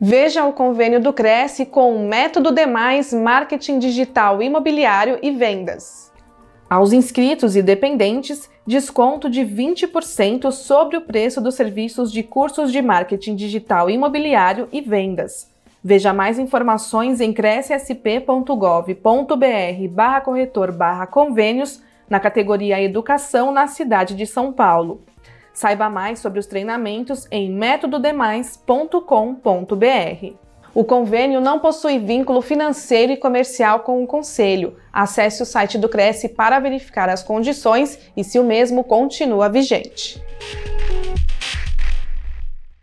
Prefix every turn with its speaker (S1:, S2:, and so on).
S1: Veja o convênio do Cresce com o Método Demais Marketing Digital Imobiliário e Vendas. Aos inscritos e dependentes, desconto de 20% sobre o preço dos serviços de cursos de marketing digital imobiliário e vendas. Veja mais informações em crescsp.gov.br barra corretor barra convênios na categoria Educação na cidade de São Paulo. Saiba mais sobre os treinamentos em métododemais.com.br. O convênio não possui vínculo financeiro e comercial com o Conselho. Acesse o site do Cresce para verificar as condições e se o mesmo continua vigente.